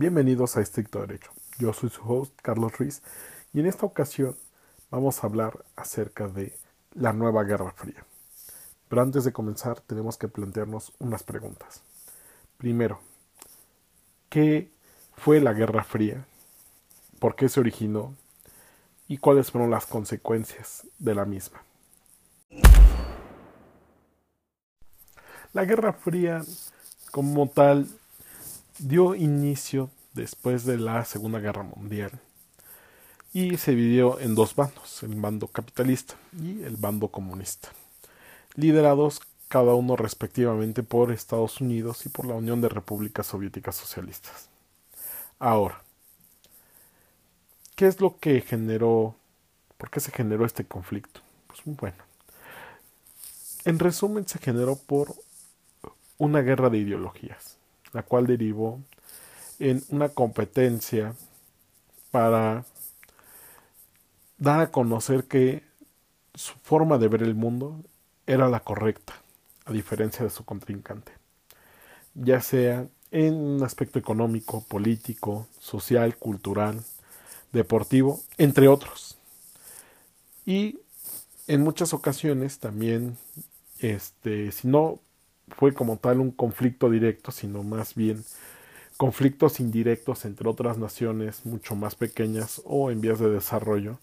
Bienvenidos a Estricto Derecho. Yo soy su host, Carlos Ruiz, y en esta ocasión vamos a hablar acerca de la nueva Guerra Fría. Pero antes de comenzar tenemos que plantearnos unas preguntas. Primero, ¿qué fue la Guerra Fría? ¿Por qué se originó? ¿Y cuáles fueron las consecuencias de la misma? La Guerra Fría como tal dio inicio después de la Segunda Guerra Mundial y se dividió en dos bandos, el bando capitalista y el bando comunista, liderados cada uno respectivamente por Estados Unidos y por la Unión de Repúblicas Soviéticas Socialistas. Ahora, ¿qué es lo que generó, por qué se generó este conflicto? Pues bueno, en resumen se generó por una guerra de ideologías la cual derivó en una competencia para dar a conocer que su forma de ver el mundo era la correcta, a diferencia de su contrincante, ya sea en un aspecto económico, político, social, cultural, deportivo, entre otros. Y en muchas ocasiones también, este, si no fue como tal un conflicto directo, sino más bien conflictos indirectos entre otras naciones mucho más pequeñas o en vías de desarrollo,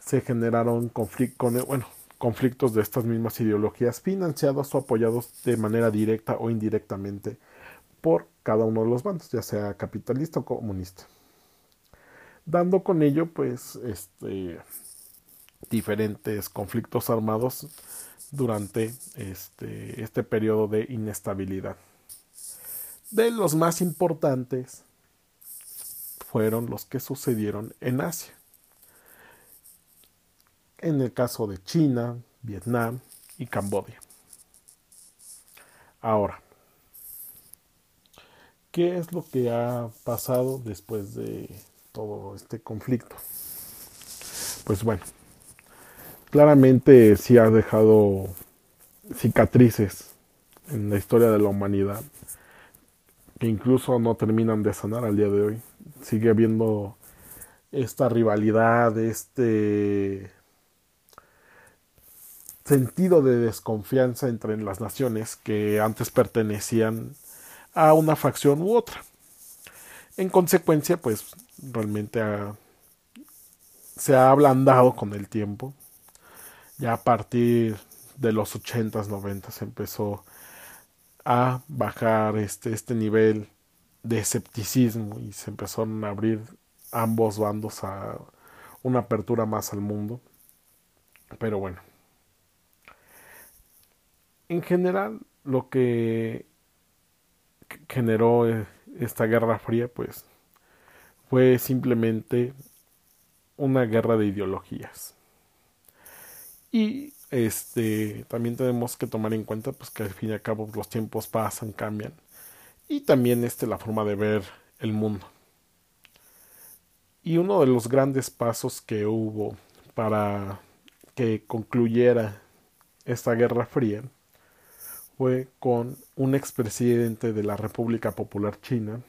se generaron conflictos de estas mismas ideologías financiados o apoyados de manera directa o indirectamente por cada uno de los bandos, ya sea capitalista o comunista. Dando con ello, pues, este, diferentes conflictos armados durante este, este periodo de inestabilidad. De los más importantes fueron los que sucedieron en Asia. En el caso de China, Vietnam y Camboya. Ahora, ¿qué es lo que ha pasado después de todo este conflicto? Pues bueno, claramente sí ha dejado cicatrices en la historia de la humanidad que incluso no terminan de sanar al día de hoy. Sigue habiendo esta rivalidad, este sentido de desconfianza entre las naciones que antes pertenecían a una facción u otra. En consecuencia, pues realmente se ha ablandado con el tiempo ya a partir de los 80s, 90 empezó a bajar este, este nivel de escepticismo y se empezaron a abrir ambos bandos a una apertura más al mundo. Pero bueno, en general lo que generó eh, esta guerra fría pues fue simplemente una guerra de ideologías. Y este también tenemos que tomar en cuenta pues que al fin y al cabo los tiempos pasan, cambian. Y también este la forma de ver el mundo. Y uno de los grandes pasos que hubo para que concluyera esta guerra fría fue con un expresidente de la República Popular China,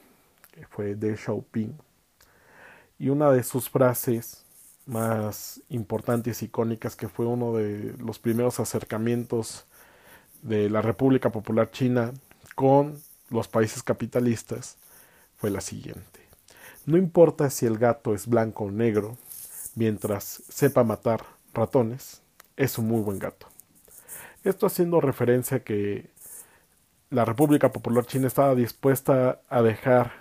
que fue Deng Xiaoping, y una de sus frases más importantes, icónicas, que fue uno de los primeros acercamientos de la República Popular China con los países capitalistas, fue la siguiente. No importa si el gato es blanco o negro, mientras sepa matar ratones, es un muy buen gato. Esto haciendo referencia a que la República Popular China estaba dispuesta a dejar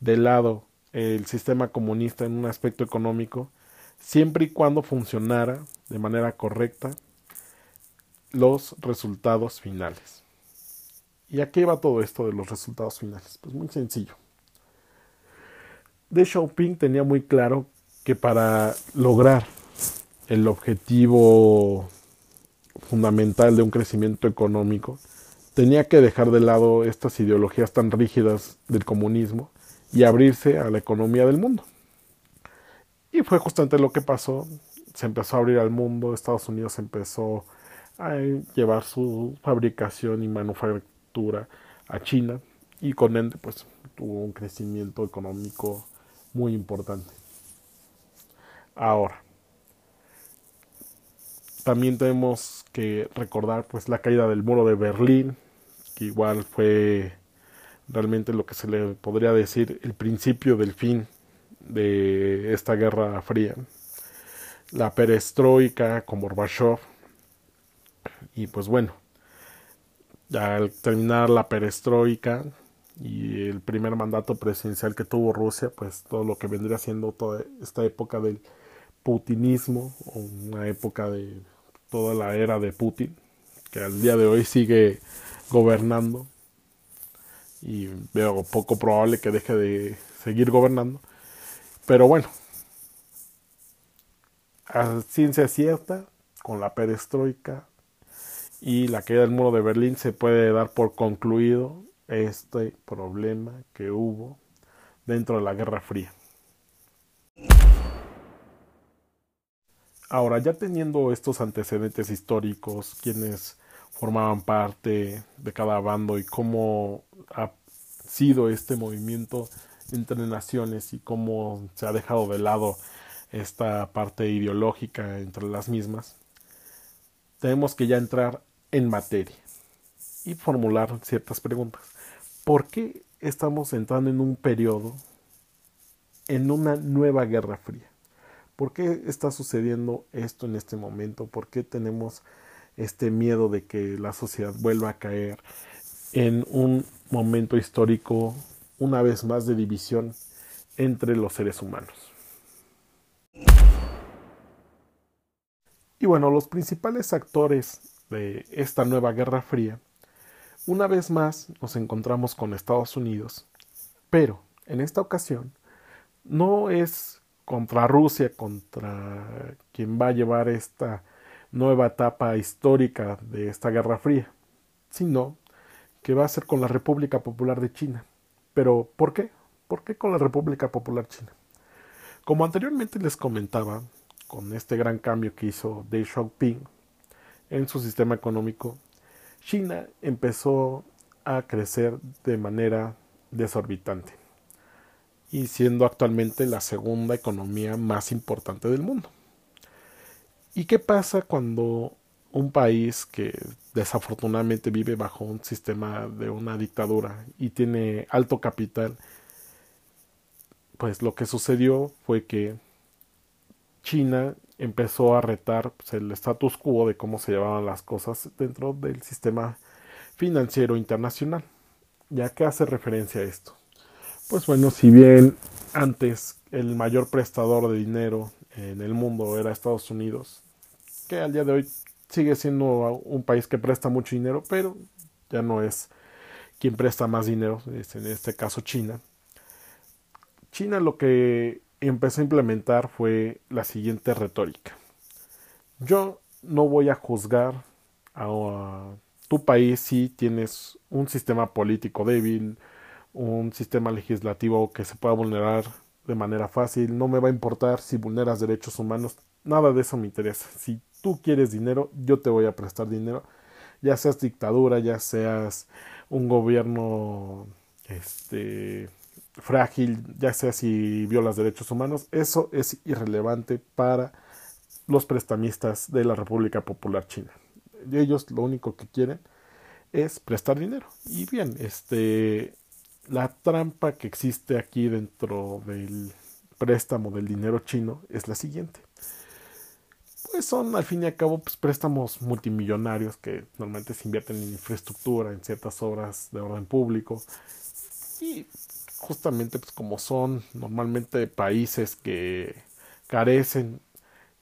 de lado el sistema comunista en un aspecto económico siempre y cuando funcionara de manera correcta los resultados finales. ¿Y a qué va todo esto de los resultados finales? Pues muy sencillo. De Xiaoping tenía muy claro que para lograr el objetivo fundamental de un crecimiento económico, tenía que dejar de lado estas ideologías tan rígidas del comunismo y abrirse a la economía del mundo. Y fue justamente lo que pasó. Se empezó a abrir al mundo, Estados Unidos empezó a llevar su fabricación y manufactura a China y con ende pues tuvo un crecimiento económico muy importante. Ahora, también tenemos que recordar pues la caída del muro de Berlín, que igual fue realmente lo que se le podría decir el principio del fin de esta guerra fría. La perestroika con Gorbachev. Y pues bueno, al terminar la perestroika y el primer mandato presidencial que tuvo Rusia, pues todo lo que vendría siendo toda esta época del putinismo, una época de toda la era de Putin, que al día de hoy sigue gobernando y veo poco probable que deje de seguir gobernando. Pero bueno, a ciencia cierta, con la perestroika y la caída del muro de Berlín se puede dar por concluido este problema que hubo dentro de la Guerra Fría. Ahora, ya teniendo estos antecedentes históricos, quienes formaban parte de cada bando y cómo ha sido este movimiento entre naciones y cómo se ha dejado de lado esta parte ideológica entre las mismas, tenemos que ya entrar en materia y formular ciertas preguntas. ¿Por qué estamos entrando en un periodo, en una nueva guerra fría? ¿Por qué está sucediendo esto en este momento? ¿Por qué tenemos este miedo de que la sociedad vuelva a caer en un momento histórico, una vez más, de división entre los seres humanos? Y bueno, los principales actores de esta nueva Guerra Fría, una vez más nos encontramos con Estados Unidos, pero en esta ocasión no es contra Rusia, contra quien va a llevar esta nueva etapa histórica de esta Guerra Fría, sino que va a ser con la República Popular de China. Pero, ¿por qué? ¿Por qué con la República Popular China? Como anteriormente les comentaba, con este gran cambio que hizo Deng Xiaoping en su sistema económico, China empezó a crecer de manera desorbitante y siendo actualmente la segunda economía más importante del mundo. ¿Y qué pasa cuando un país que desafortunadamente vive bajo un sistema de una dictadura y tiene alto capital, pues lo que sucedió fue que China empezó a retar pues, el status quo de cómo se llevaban las cosas dentro del sistema financiero internacional. ¿Ya que hace referencia a esto? Pues bueno, si bien antes el mayor prestador de dinero en el mundo era Estados Unidos, que al día de hoy sigue siendo un país que presta mucho dinero, pero ya no es quien presta más dinero, es en este caso China. China lo que empezó a implementar fue la siguiente retórica. Yo no voy a juzgar a tu país si tienes un sistema político débil, un sistema legislativo que se pueda vulnerar de manera fácil, no me va a importar si vulneras derechos humanos, nada de eso me interesa. Si tú quieres dinero, yo te voy a prestar dinero, ya seas dictadura, ya seas un gobierno este frágil, ya sea si violas derechos humanos, eso es irrelevante para los prestamistas de la República Popular China. Ellos lo único que quieren es prestar dinero. Y bien, este la trampa que existe aquí dentro del préstamo del dinero chino es la siguiente. Pues son al fin y al cabo pues, préstamos multimillonarios que normalmente se invierten en infraestructura, en ciertas obras de orden público. Y justamente pues como son normalmente países que carecen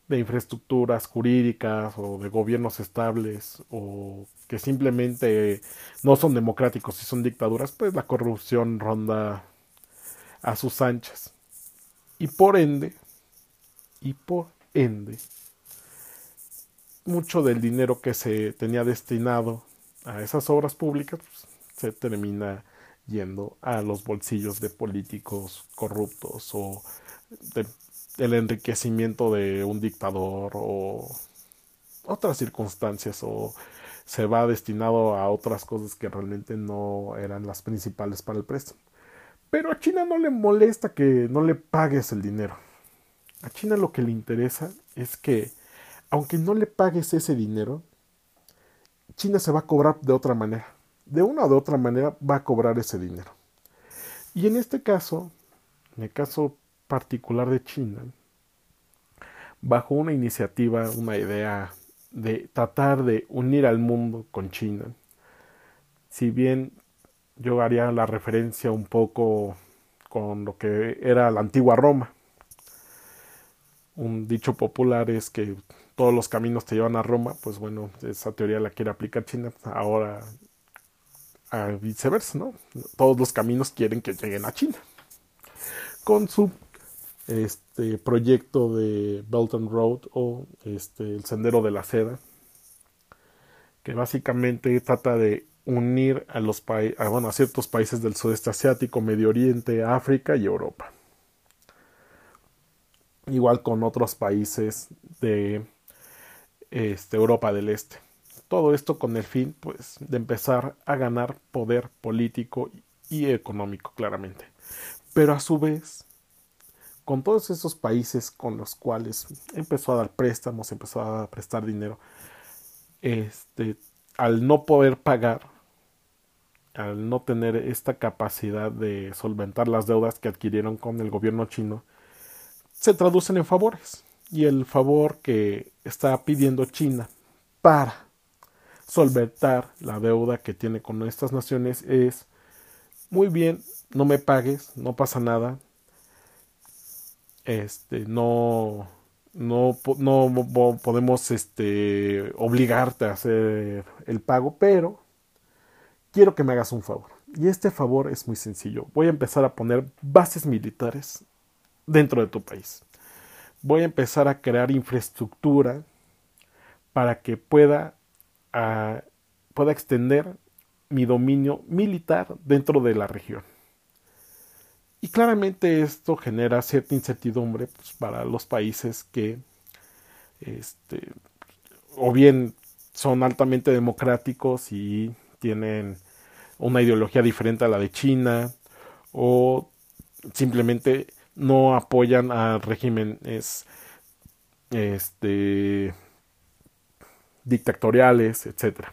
de infraestructuras jurídicas o de gobiernos estables o que simplemente no son democráticos y son dictaduras, pues la corrupción ronda a sus anchas. Y por ende, y por ende, mucho del dinero que se tenía destinado a esas obras públicas pues, se termina yendo a los bolsillos de políticos corruptos o del enriquecimiento de un dictador o otras circunstancias o se va destinado a otras cosas que realmente no eran las principales para el préstamo. Pero a China no le molesta que no le pagues el dinero. A China lo que le interesa es que, aunque no le pagues ese dinero, China se va a cobrar de otra manera. De una o de otra manera va a cobrar ese dinero. Y en este caso, en el caso particular de China, bajo una iniciativa, una idea de tratar de unir al mundo con China, si bien yo haría la referencia un poco con lo que era la antigua Roma. Un dicho popular es que todos los caminos te llevan a Roma, pues bueno, esa teoría la quiere aplicar China, ahora a viceversa, ¿no? Todos los caminos quieren que lleguen a China. Con su este proyecto de Belt and Road o este el sendero de la seda que básicamente trata de unir a los países bueno, a ciertos países del sudeste asiático, Medio Oriente, África y Europa. Igual con otros países de este, Europa del Este. Todo esto con el fin pues, de empezar a ganar poder político y económico, claramente. Pero a su vez, con todos esos países con los cuales empezó a dar préstamos, empezó a prestar dinero, este, al no poder pagar, al no tener esta capacidad de solventar las deudas que adquirieron con el gobierno chino, se traducen en favores y el favor que está pidiendo China para solventar la deuda que tiene con estas naciones es muy bien, no me pagues, no pasa nada. Este, no no, no podemos este, obligarte a hacer el pago, pero quiero que me hagas un favor. Y este favor es muy sencillo. Voy a empezar a poner bases militares dentro de tu país voy a empezar a crear infraestructura para que pueda, ah, pueda extender mi dominio militar dentro de la región. Y claramente esto genera cierta incertidumbre pues, para los países que este, o bien son altamente democráticos y tienen una ideología diferente a la de China o simplemente no apoyan a regímenes este, dictatoriales, etc.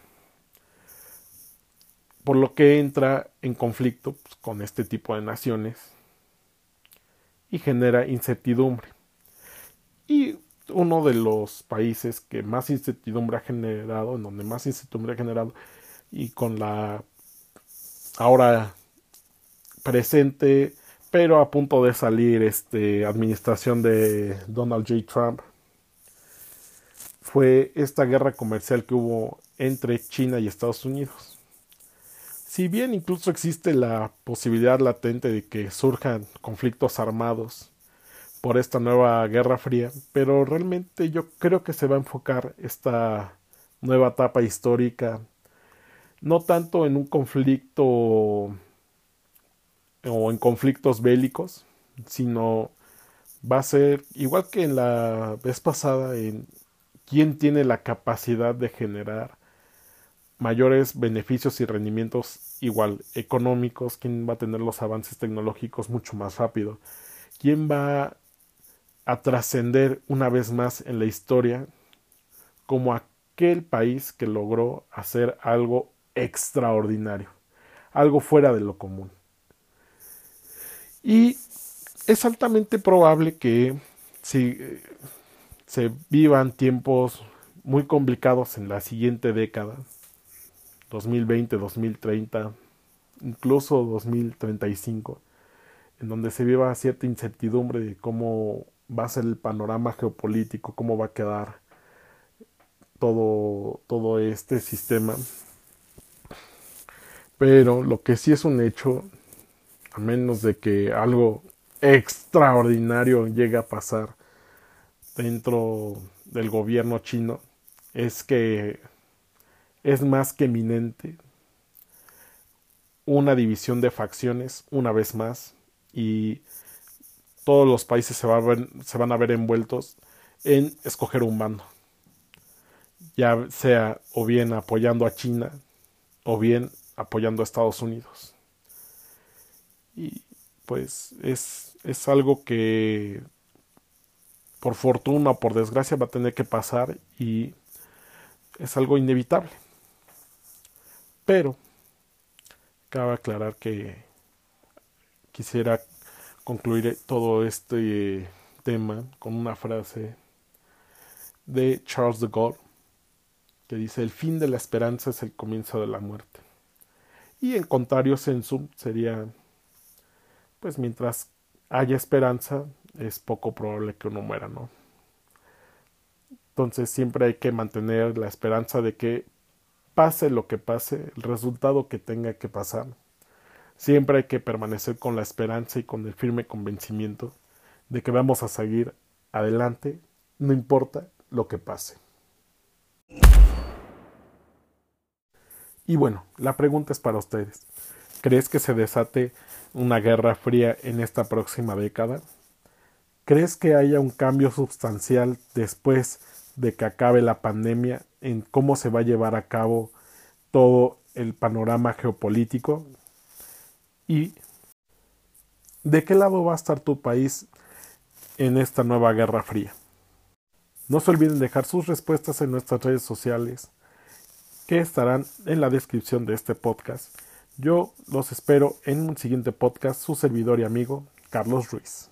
Por lo que entra en conflicto pues, con este tipo de naciones y genera incertidumbre. Y uno de los países que más incertidumbre ha generado, en donde más incertidumbre ha generado, y con la ahora presente pero a punto de salir este administración de Donald J. Trump fue esta guerra comercial que hubo entre China y Estados Unidos. Si bien incluso existe la posibilidad latente de que surjan conflictos armados por esta nueva guerra fría, pero realmente yo creo que se va a enfocar esta nueva etapa histórica no tanto en un conflicto o en conflictos bélicos, sino va a ser igual que en la vez pasada en quién tiene la capacidad de generar mayores beneficios y rendimientos igual económicos, quién va a tener los avances tecnológicos mucho más rápido, quién va a trascender una vez más en la historia como aquel país que logró hacer algo extraordinario, algo fuera de lo común. Y es altamente probable que si eh, se vivan tiempos muy complicados en la siguiente década, 2020, 2030, incluso 2035, en donde se viva cierta incertidumbre de cómo va a ser el panorama geopolítico, cómo va a quedar todo, todo este sistema. Pero lo que sí es un hecho a menos de que algo extraordinario llegue a pasar dentro del gobierno chino, es que es más que eminente una división de facciones una vez más y todos los países se, se van a ver envueltos en escoger un bando. ya sea o bien apoyando a China o bien apoyando a Estados Unidos. Y pues es, es algo que por fortuna o por desgracia va a tener que pasar y es algo inevitable. Pero cabe aclarar que quisiera concluir todo este tema con una frase de Charles de Gaulle que dice el fin de la esperanza es el comienzo de la muerte. Y en contrario sensum sería pues mientras haya esperanza es poco probable que uno muera, ¿no? Entonces siempre hay que mantener la esperanza de que pase lo que pase, el resultado que tenga que pasar. Siempre hay que permanecer con la esperanza y con el firme convencimiento de que vamos a seguir adelante, no importa lo que pase. Y bueno, la pregunta es para ustedes. ¿Crees que se desate una guerra fría en esta próxima década? ¿Crees que haya un cambio sustancial después de que acabe la pandemia en cómo se va a llevar a cabo todo el panorama geopolítico? ¿Y de qué lado va a estar tu país en esta nueva guerra fría? No se olviden dejar sus respuestas en nuestras redes sociales que estarán en la descripción de este podcast. Yo los espero en un siguiente podcast, su servidor y amigo Carlos Ruiz.